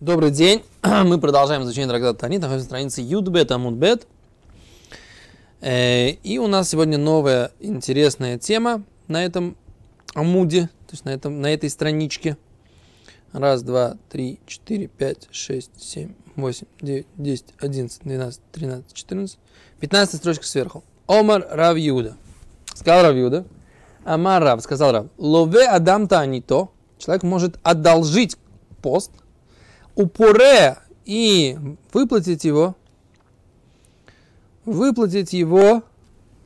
Добрый день. Мы продолжаем изучение трактата Танит. Находимся на странице Юдбет Амудбет. Э, И у нас сегодня новая интересная тема на этом амуде, то есть на, этом, на этой страничке. Раз, два, три, четыре, пять, шесть, семь, восемь, девять, десять, одиннадцать, двенадцать, тринадцать, четырнадцать. Пятнадцатая строчка сверху. Омар Рав Юда. Сказал Рав Юда. Амар Рав, сказал Рав. Лове Адам Танито. Человек может одолжить пост – упоре и выплатить его, выплатить его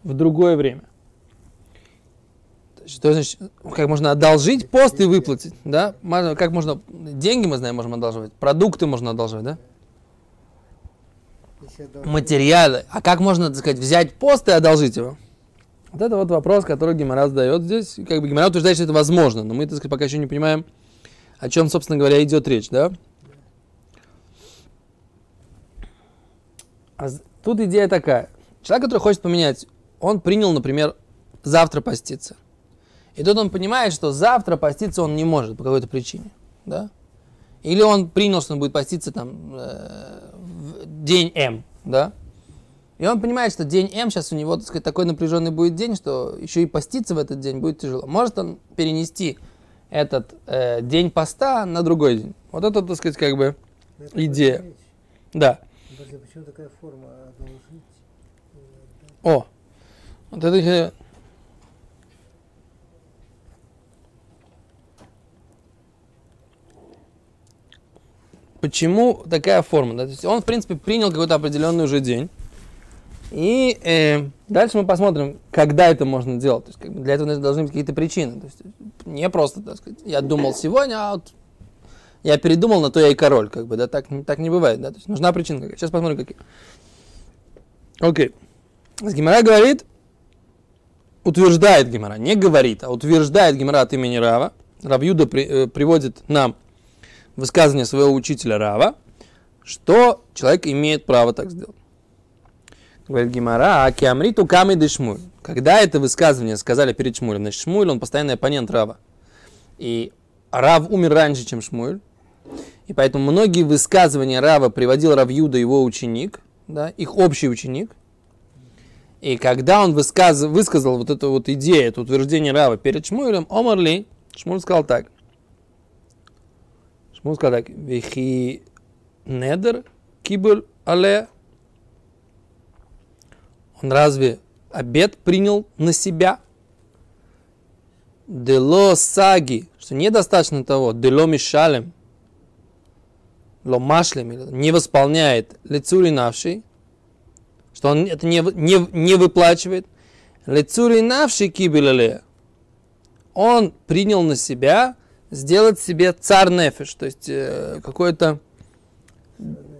в другое время. Что значит, как можно одолжить пост и выплатить, да? Как можно, деньги мы знаем, можем одалживать, продукты можно одалживать, да? Материалы. А как можно, так сказать, взять пост и одолжить его? Вот это вот вопрос, который Гимара задает здесь. Как бы Гимара утверждает, что это возможно, но мы, так сказать, пока еще не понимаем, о чем, собственно говоря, идет речь, да? Тут идея такая. Человек, который хочет поменять, он принял, например, завтра поститься. И тут он понимает, что завтра поститься он не может по какой-то причине. Да? Или он принял, что он будет поститься там э, в день М. Да? И он понимает, что день М сейчас у него так сказать, такой напряженный будет день, что еще и поститься в этот день будет тяжело. Может он перенести этот э, день поста на другой день. Вот это, так сказать, как бы идея. Да. Подожди, почему такая форма одолжить? О, вот это Почему такая форма? Да? То есть он, в принципе, принял какой-то определенный уже день. И э, дальше мы посмотрим, когда это можно делать. То есть, как бы для этого должны быть какие-то причины. То есть, не просто, так сказать, я думал сегодня, а вот я передумал, на то я и король, как бы, да, так, так не бывает, да, то есть нужна причина. Сейчас посмотрим, какие. Окей. Okay. Гимара говорит, утверждает Гимара, не говорит, а утверждает Гимара от имени Рава. Равьюда при, э, приводит нам высказывание своего учителя Рава, что человек имеет право так сделать. Говорит Гимара, а киамриту камы дешмуль. Когда это высказывание сказали перед Шмулем, значит, Шмуль, он постоянный оппонент Рава. И Рав умер раньше, чем Шмуль. И поэтому многие высказывания Рава приводил Равьюда его ученик, да, их общий ученик. И когда он высказ... высказал вот эту вот идею, это утверждение Рава перед Шмуэлем, Омарли, Шмуль сказал так. Шмуль сказал так. Вихи недер кибуль але. Он разве обед принял на себя? Дело саги, что недостаточно того, дело мишалем, ломашлем, не восполняет лицури навший, что он это не, не, не выплачивает, лицури навший кибелале, он принял на себя сделать себе царь нефиш, то есть э, какое-то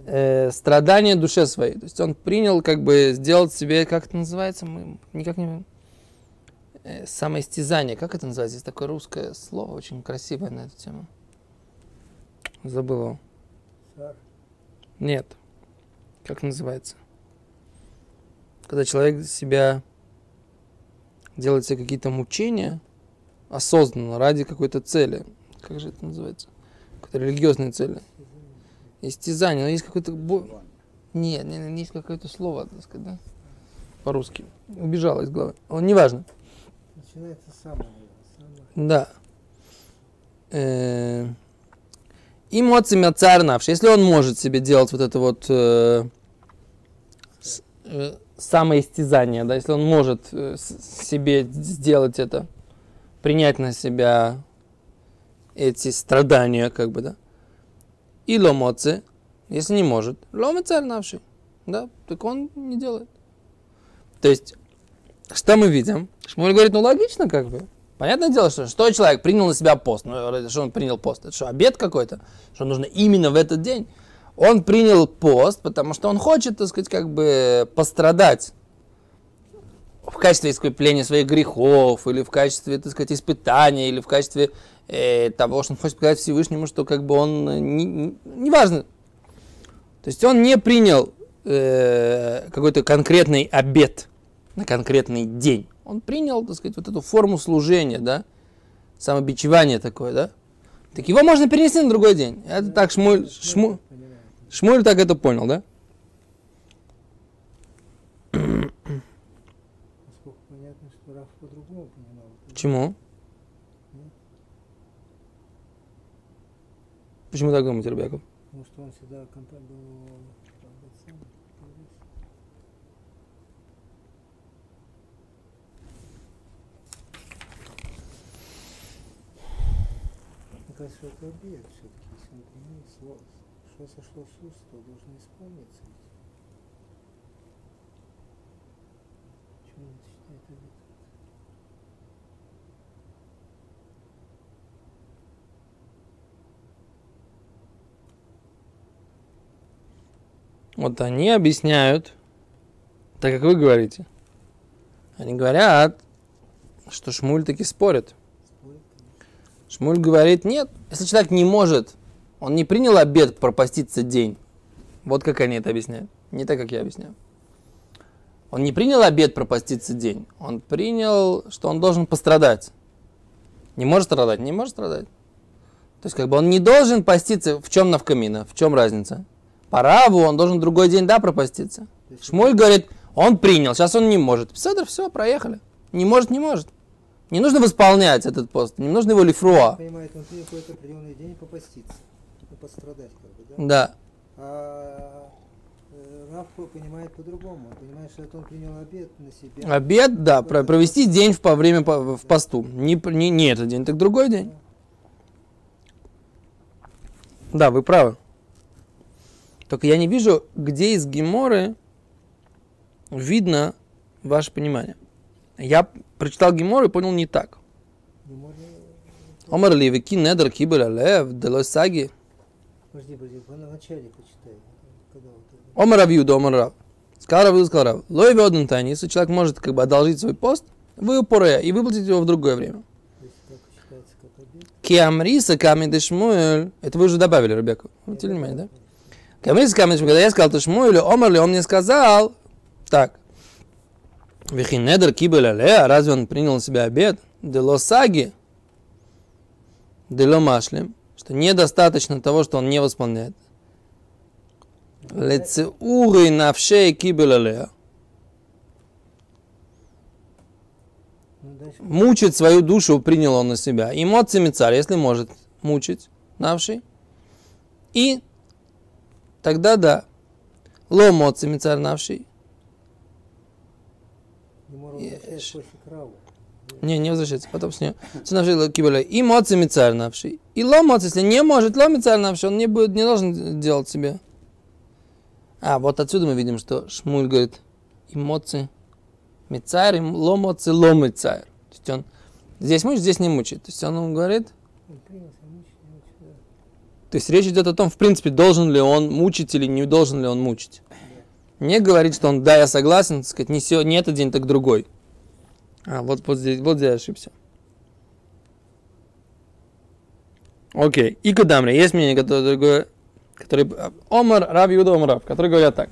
э, страдание душе своей. То есть он принял как бы сделать себе, как это называется, мы никак не э, самоистязание, как это называется? Есть такое русское слово, очень красивое на эту тему. Забыл его. Нет. Как называется? Когда человек себя делает себе какие-то мучения осознанно, ради какой-то цели. Как же это называется? Какой-то религиозной цели. Истязание. Но есть какое-то... Бо... Нет, нет, есть какое-то слово, так сказать, да? По-русски. Убежало из головы. Он неважно. Начинается самое. Да. Э, Эмоциями царнавший. Если он может себе делать вот это вот э, э, самоистязание, да, если он может э, себе сделать это, принять на себя эти страдания, как бы, да. И ломоцы, если не может, ломе царнавший, да, так он не делает. То есть, что мы видим? Шмуль говорит, ну логично, как бы. Понятное дело, что что человек принял на себя пост. Ну, что он принял пост? Это что, обед какой-то? Что нужно именно в этот день? Он принял пост, потому что он хочет, так сказать, как бы пострадать в качестве искупления своих грехов, или в качестве, так сказать, испытания, или в качестве э, того, что он хочет показать Всевышнему, что как бы он, э, не, не, неважно. То есть он не принял э, какой-то конкретный обед на конкретный день он принял, так сказать, вот эту форму служения, да, самобичевание такое, да, Так его можно перенести на другой день. Это Да, так Шмуль, да, Шму- понимаю. Шмуль так это понял, да? Понятно, понимал. Почему? Нет. Почему так думаете, Рабяков? Потому что он всегда был Это объект все-таки, если он применил слово, что сошло с уст, то должен исполниться. Почему он считает объект? Вот они объясняют, так как вы говорите. Они говорят, что Шмуль таки спорит. Шмуль говорит, нет, если человек не может, он не принял обед пропаститься день. Вот как они это объясняют. Не так, как я объясняю. Он не принял обед пропаститься день. Он принял, что он должен пострадать. Не может страдать? Не может страдать. То есть, как бы он не должен поститься. В чем навкамина? В чем разница? По раву он должен другой день, да, пропаститься. Шмуль говорит, он принял, сейчас он не может. Седр, все, проехали. Не может, не может. Не нужно восполнять этот пост, не нужно его лифруа. понимает, он принял какой-то определенный день попаститься, ну, пострадать, как бы, да? Да. А э, Раф понимает по-другому. Он понимает, что это он принял обед на себя. Обед, да, про- провести день в, по время по- в посту. Не, не, не этот день, так другой день. Да, вы правы. Только я не вижу, где из Геморы видно ваше понимание. Я прочитал Гемору и понял не так. Омар ли веки недер кибеля лев делой саги. Подожди, подожди, в начале почитай. Омар Равьюда, Омар Рав. Сказал Равьюда, сказал Рав. Лой тайни, если человек может как бы одолжить свой пост, вы упоре и выплатить его в другое время. Киамриса камень Шмуэль. Это вы уже добавили, Ребекка. Обратили внимание, да? Камриса камень Шмуэль. Когда я сказал Шмуэлю, Омар ли, он мне сказал, так. Вихинедер кибель алея, разве он принял на себя обед? Дело саги. Дело машлем. Что недостаточно того, что он не восполняет. Лецеуры навшей дальше. Мучить свою душу принял он на себя. Эмоциями царь, если может мучить навший. И тогда да. Ло моциями царь навший. Ему Ешь. возвращается после краву. Не, не возвращается, потом с нее. Все навший ло кибеля. И моциями царь навший. И ло моци, если не может, ло царь навший, он не, будет, не должен делать себе. А, вот отсюда мы видим, что Шмуль говорит, и моци мицарь, и ло моци ло мицарь. То есть он здесь мучит, здесь не мучит. То есть он ему говорит. То есть речь идет о том, в принципе, должен ли он мучить или не должен ли он мучить. Не говорит, что он, да, я согласен, сказать, не, сё- не этот день, так другой. А, вот, вот здесь, вот здесь я ошибся. Окей. И Кудамри. Есть мнение, которое который... Омар, Рав Юда, Омар Рав, который говорят так.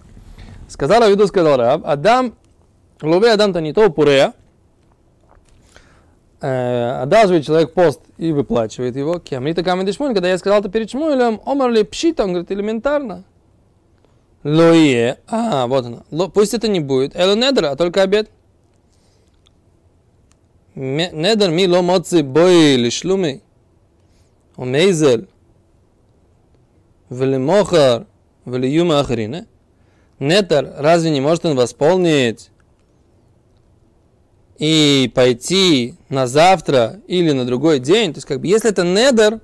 Сказал Рав Юда, сказал Рав, Адам, лове Адам-то не то пурея, э, одалживает человек пост и выплачивает его. Кемрита камень Шмуль, когда я сказал это перед Шмуэлем, Омар ли пшита, он говорит, элементарно. Лое. А, вот она. Ло, пусть это не будет. Эло недер, а только обед. Недер ми ло моци боили шлуми. Умейзель. Вели мохар. Вели юма ахрине. Э? Нетер, разве не может он восполнить и пойти на завтра или на другой день? То есть, как бы, если это недер,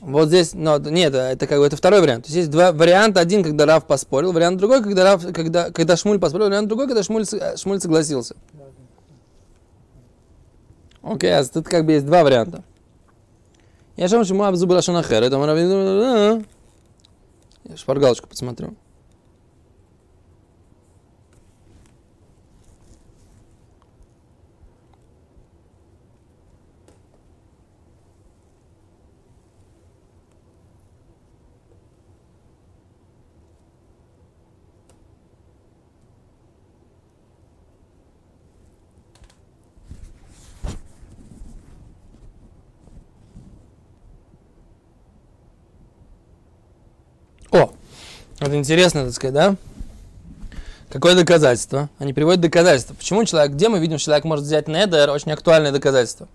вот здесь, ну, нет, это как бы это второй вариант. То есть есть два варианта. Один, когда Рав поспорил, вариант другой, когда Рав, когда, когда Шмуль поспорил, вариант другой, когда Шмуль, Шмуль согласился. Окей, а тут как бы есть два варианта. Я же ему обзуб лашон ахер, это шпаргалочку посмотрю. Вот интересно, так сказать, да? Какое доказательство? Они приводят доказательства. Почему человек, где мы видим, что человек может взять недер, очень актуальное доказательство.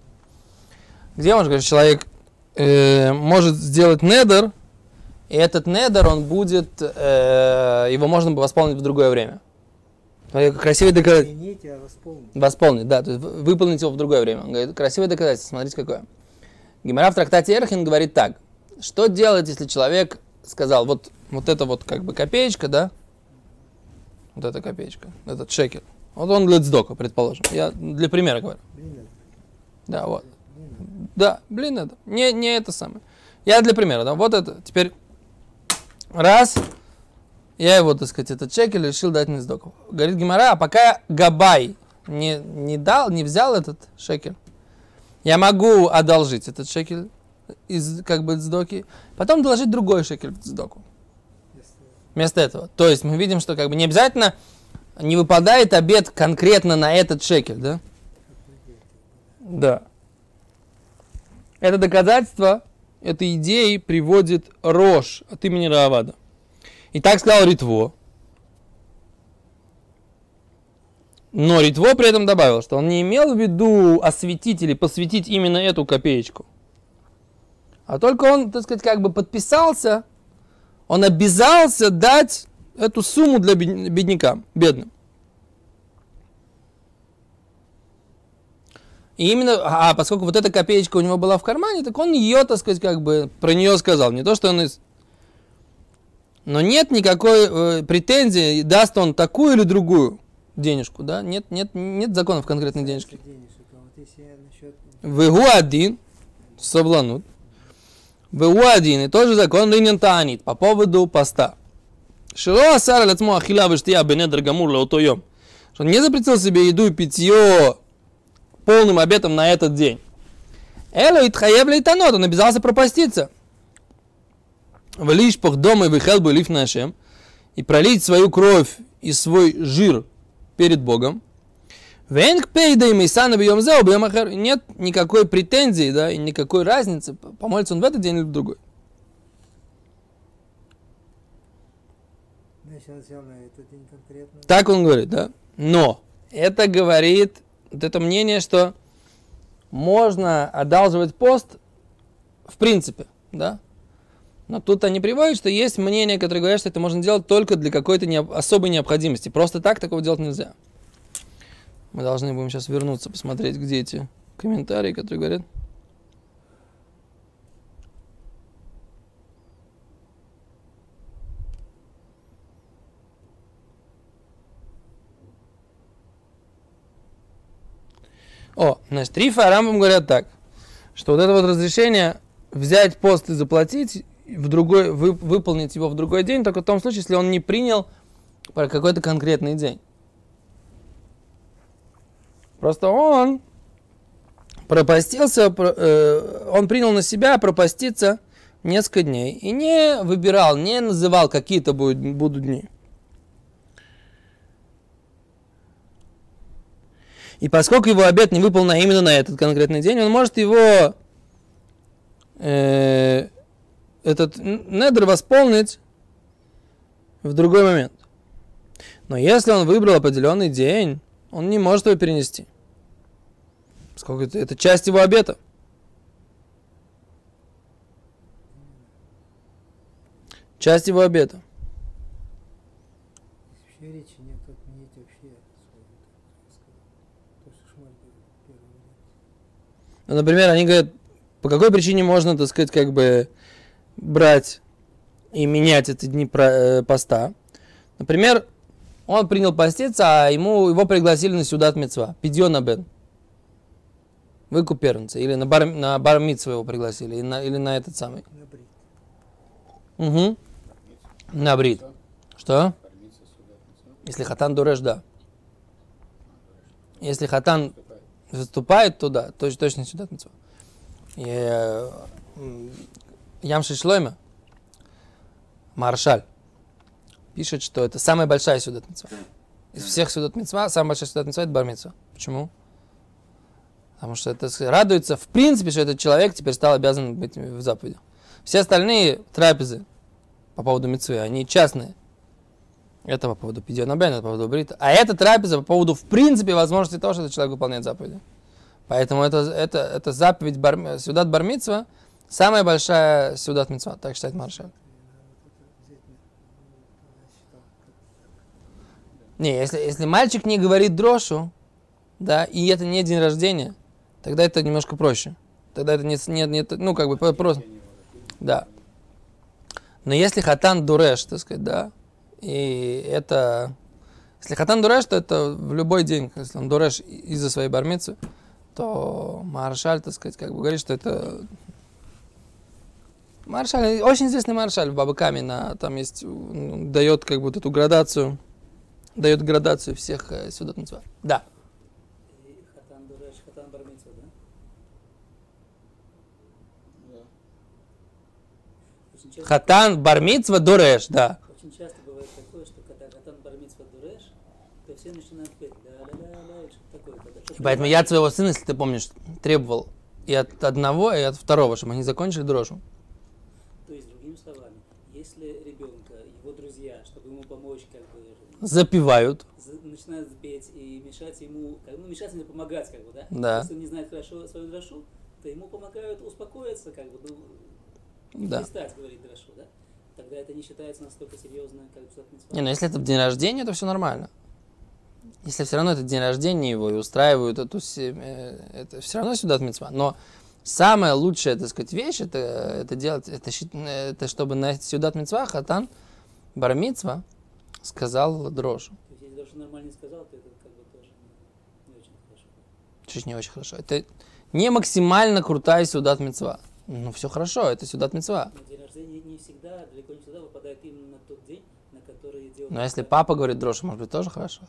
Где сказать, что человек э, может сделать недер, и этот недер, он будет, э, его можно бы восполнить в другое время. Красивый доказательство. А восполнить. Восполнить, да, то есть вы- выполнить его в другое время. Он говорит, красивое доказательство, смотрите какое. Гимара в трактате Эрхин говорит так. Что делать, если человек сказал, вот, вот это вот как бы копеечка, да? Вот эта копеечка, этот шекель. Вот он для сдока, предположим. Я для примера говорю. Блин, Да, вот. блин, Да, блин, это. Не, не это самое. Я для примера, да, вот это. Теперь раз, я его, так сказать, этот шекель решил дать Низдоку. Говорит Гимара, а пока Габай не, не дал, не взял этот шекель, я могу одолжить этот шекель из, как бы, сдоки, потом доложить другой шекель в если Вместо этого. То есть мы видим, что как бы не обязательно не выпадает обед конкретно на этот шекель, да? Да. Это доказательство этой идеи приводит Рош от имени Раавада. И так сказал Ритво. Но Ритво при этом добавил, что он не имел в виду осветить или посвятить именно эту копеечку. А только он, так сказать, как бы подписался, он обязался дать эту сумму для бед- беднякам, бедным. И именно, а поскольку вот эта копеечка у него была в кармане, так он ее, так сказать, как бы про нее сказал. Не то, что он из... Но нет никакой э, претензии, даст он такую или другую денежку, да? Нет, нет, нет законов конкретной денежки. а Вегу один, собланут. Вегу один, и тоже закон линен таанит по поводу поста. Шило асар лацмо ахила вештия бенедр гамур леутойом. Что он не запретил себе еду и питье полным обетом на этот день. Эло и тхаев он обязался пропаститься. В лишпах дома и выхел бы лиф нашем и пролить свою кровь и свой жир перед Богом. Нет никакой претензии, да, и никакой разницы, помолится он в этот день или в другой. Так он говорит, да. Но это говорит, вот это мнение, что можно одалживать пост в принципе, да. Но тут они приводят, что есть мнение, которое говорят, что это можно делать только для какой-то необ- особой необходимости. Просто так такого делать нельзя. Мы должны будем сейчас вернуться, посмотреть, где эти комментарии, которые говорят. О, значит, Рифа и Рамбам говорят так, что вот это вот разрешение взять пост и заплатить, в другой, вы, выполнить его в другой день, только в том случае, если он не принял про какой-то конкретный день. Просто он пропастился, про- э, он принял на себя пропаститься несколько дней и не выбирал, не называл какие-то будут, будут дни. И поскольку его обед не выполнен именно на этот конкретный день, он может его э, этот недр восполнить в другой момент. Но если он выбрал определенный день, он не может его перенести. Поскольку это, это часть его обета. Часть его обета. Вообще речи нет отменить вообще. Ну, например, они говорят, по какой причине можно, так сказать, как бы брать и менять эти дни э, поста. Например, он принял поститься, а ему, его пригласили на сюдат мецва, пидьона бен. Выкуп первенца. Или на бар, на бар его пригласили, или на, или на этот самый. На брит. Угу. На брит. Что? Если хатан дуреш, да. Если хатан выступает туда, то точно сюда митцва. И, э, м, Ямши Шлойма, Маршаль, пишет, что это самая большая сюдат митцва. Из всех сюдат митцва, самая большая сюдат митцва это бар митцва. Почему? Потому что это радуется, в принципе, что этот человек теперь стал обязан быть в заповеди. Все остальные трапезы, по поводу мецвы, они частные. Это по поводу пидиона это по поводу брита. А это трапеза по поводу, в принципе, возможности того, что этот человек выполняет заповеди. Поэтому это, это, это заповедь бар, сюдат бармитсва, самая большая сюдат митцва, так считает Маршаль. Не, если, если мальчик не говорит дрошу, да, и это не день рождения, тогда это немножко проще. Тогда это не, не, не ну, как бы просто. Да. Но если хатан дуреш, так сказать, да, и это... Если хатан дуреш, то это в любой день, если он дуреш из-за своей бармицы, то маршаль, так сказать, как бы говорит, что это... Маршаль, очень известный маршаль в Бабакаме, на, там есть, дает как бы вот эту градацию, дает градацию всех э, сюда Да. Хатан бармицва дуреш, да. Очень часто бывает такое, что когда хатан бармицва дуреш, то все начинают петь ля-ля-ля-ля, что такое. Когда, что Поэтому я от своего сына, если ты помнишь, требовал и от одного, и от второго, чтобы они закончили дрожу. То есть, другими словами, если ребенка, его друзья, чтобы ему помочь, как бы... Запивают. Начинают петь и мешать ему, как, ну, мешать ему помогать, как бы, да? Да. Если он не знает хорошо свою дрошу, то ему помогают успокоиться, как бы, ну, да. перестать говорить дрошу, да? Тогда это не считается настолько серьезно, как бы Не, ну если это день рождения, то все нормально. Если все равно это день рождения его и устраивают эту, э, это все равно сюда мецва. Но самая лучшая, так сказать, вещь, это, это делать, это, это чтобы на сюда мецва хатан бармицва сказал есть, если дрожу нормально сказал, то это как бы тоже не, очень хорошо. Чуть не очень хорошо. Это не максимально крутая сюда мецва. Ну, все хорошо, это сюда. Но день рождения не всегда, далеко не всегда выпадает именно на тот день, на который делают... Но если папа говорит дрожь, может быть, тоже хорошо?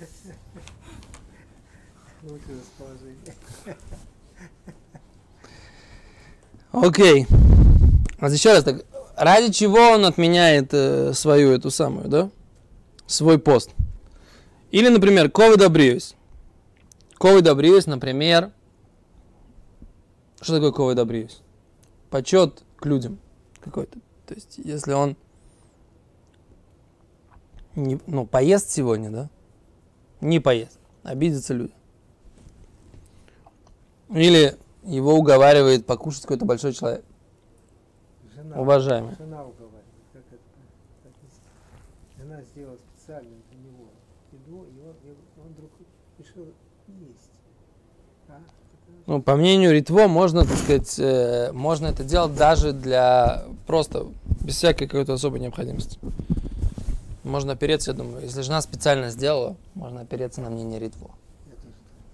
Окей. А еще раз так, ради чего он отменяет э, свою эту самую, да? Свой пост. Или, например, ковид добриюсь. Ковид добриюсь, например, что такое ковой добриюсь? Почет к людям какой-то. То есть, если он не, ну, поест сегодня, да? Не поест. Обидятся люди. Или его уговаривает покушать какой-то большой человек. Жена, Уважаемый. Жена уговаривает. Как это? Как это? Жена сделала специально для него еду, и он, и он вдруг решил есть. А? Ну, по мнению Ритво, можно, так сказать, э, можно это делать даже для просто без всякой какой-то особой необходимости. Можно опереться, я думаю, если жена специально сделала, можно опереться на мнение Ритво.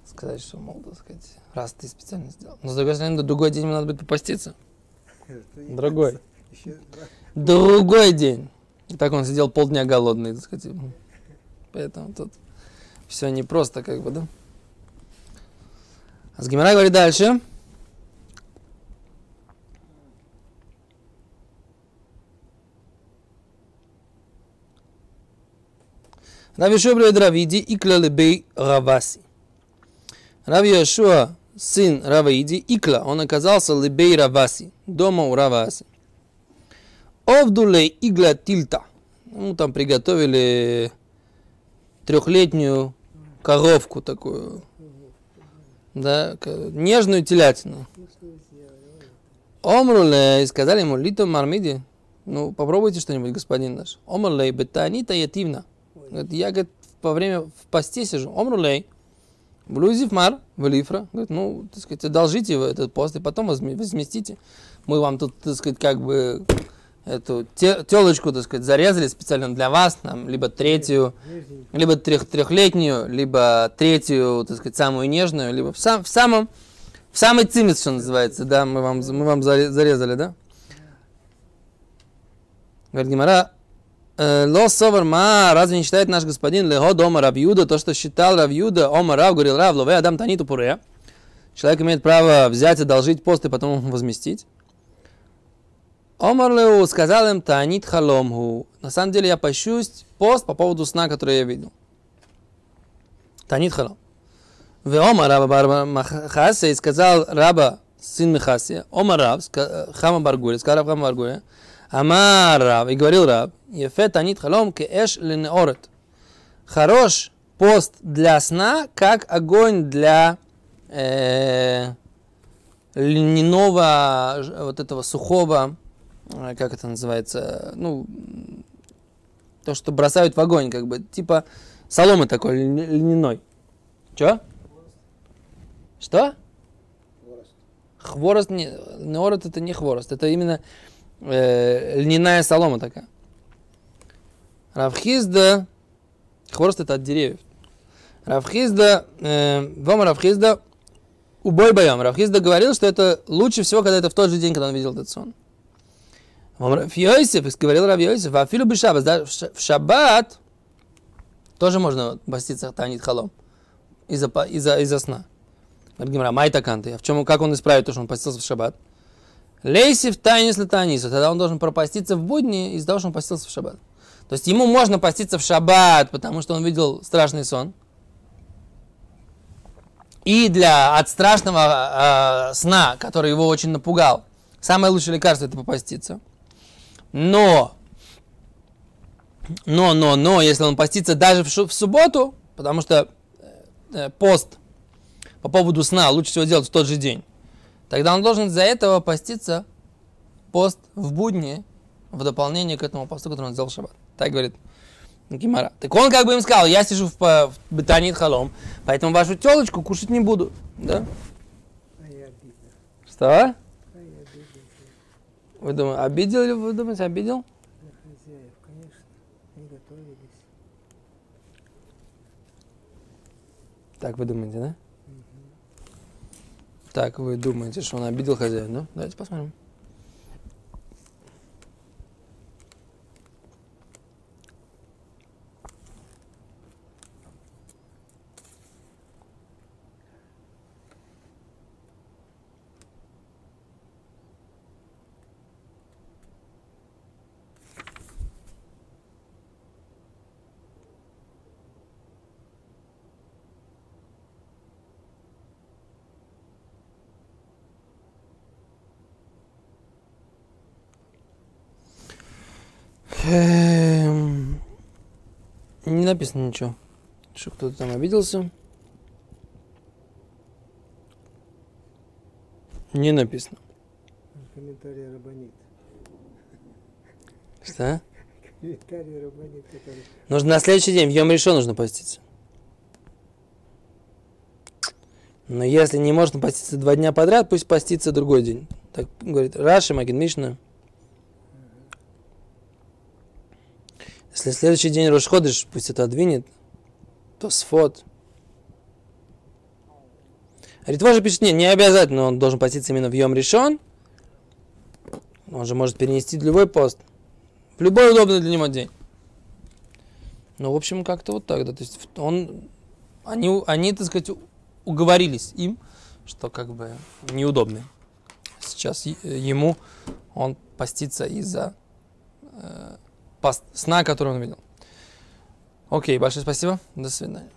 Сказать, что, мол, так сказать, раз ты специально сделал. Но с другой стороны, другой день ему надо будет попаститься. Другой. Другой день. И так он сидел полдня голодный, так сказать. Поэтому тут все непросто, как бы, да? А с Гимара говорит дальше. Рав Йошуа говорит Равиди и Клалебей Раваси. Рав Йошуа, сын Равиди, Икла, он оказался Лебей Раваси, дома у Раваси. Овдулей Игла Тильта. Ну, там приготовили трехлетнюю коровку такую, да, нежную телятину. Ну, Омруле, и сказали ему, лито мармиди, ну, попробуйте что-нибудь, господин наш. Омрулей, бетанита ятивна. Говорит, я, говорит, во время в посте сижу. Омрулей, блюзив мар, велифра. Говорит, ну, так сказать, одолжите этот пост и потом возме- возместите. Мы вам тут, так сказать, как бы эту телочку, так сказать, зарезали специально для вас, там, либо третью, либо трех, трехлетнюю, либо третью, так сказать, самую нежную, либо в, сам, в самом, в самый цимис, что называется, да, мы вам, мы вам заре- зарезали, да? Говорит Гимара, «Э, Ло совар ма, разве не считает наш господин Лехо дома Равьюда, то, что считал Равьюда, Ома Рав, говорил Рав, лове Адам Таниту Пуре. Человек имеет право взять, одолжить пост и потом возместить. Омар Леу сказал им Танит Халомгу. На самом деле я пощусь пост по поводу сна, который я видел. Танит Халом. В Омар Раба Барба Махасе и сказал Раба сын Михасия, Омар Рав, э, Хама Баргури, сказал Рав Хама Баргури, Амар Рав, и говорил Рав, Ефет анит халом ке эш ленеорет. Хорош пост для сна, как огонь для э, льняного, вот этого сухого, э, как это называется, ну, то, что бросают в огонь, как бы, типа соломы такой льня- льняной. Чё? Что? Хворост, не, неорот это не хворост, это именно э, льняная солома такая. Равхизда, хворост это от деревьев. Равхизда, э, вам Равхизда, убой боем. Равхизда говорил, что это лучше всего, когда это в тот же день, когда он видел этот сон. Йосиф, говорил Рав Йосиф, а филу бешабас, да, в ша- в шаббат тоже можно поститься танит халом из-за, па- из-за, из-за сна. Говорит Гимара, май таканты. А в чем, как он исправит то, что он постился в шаббат? Лейсив тайнис латанису. Тогда он должен пропаститься в будни из-за того, что он постился в шаббат. То есть ему можно поститься в шаббат, потому что он видел страшный сон. И для от страшного э, сна, который его очень напугал, самое лучшее лекарство это попаститься. Но, но, но, но, если он постится даже в, в субботу, потому что э, пост по поводу сна лучше всего делать в тот же день, тогда он должен из-за этого поститься пост в будни в дополнение к этому посту, который он сделал в шаббат. Так говорит Гимара. Так он как бы им сказал, я сижу в, в бетанит халом, поэтому вашу телочку кушать не буду. Да? Что? Вы думаете, обидел или вы думаете, обидел? Так вы думаете, да? Так вы думаете, что он обидел хозяина, да? Давайте посмотрим. Не написано ничего, что кто-то там обиделся. Не написано. Комментарий Рабанит. Что? Комментарий Рабанит, который... Нужно на следующий день, в Йом решен нужно поститься. Но если не можно поститься два дня подряд, пусть постится другой день. Так говорит Раши, Магин Мишна. Если следующий день Рошходыш, пусть это отдвинет, то сфот. Ритва же пишет, нет, не обязательно, он должен поститься именно в Йом решен. Он же может перенести любой пост. В любой удобный для него день. Ну, в общем, как-то вот так, да. То есть он, они, они, так сказать, уговорились им, что как бы неудобно. Сейчас ему он постится из-за э, сна, который он видел. Окей, большое спасибо. До свидания.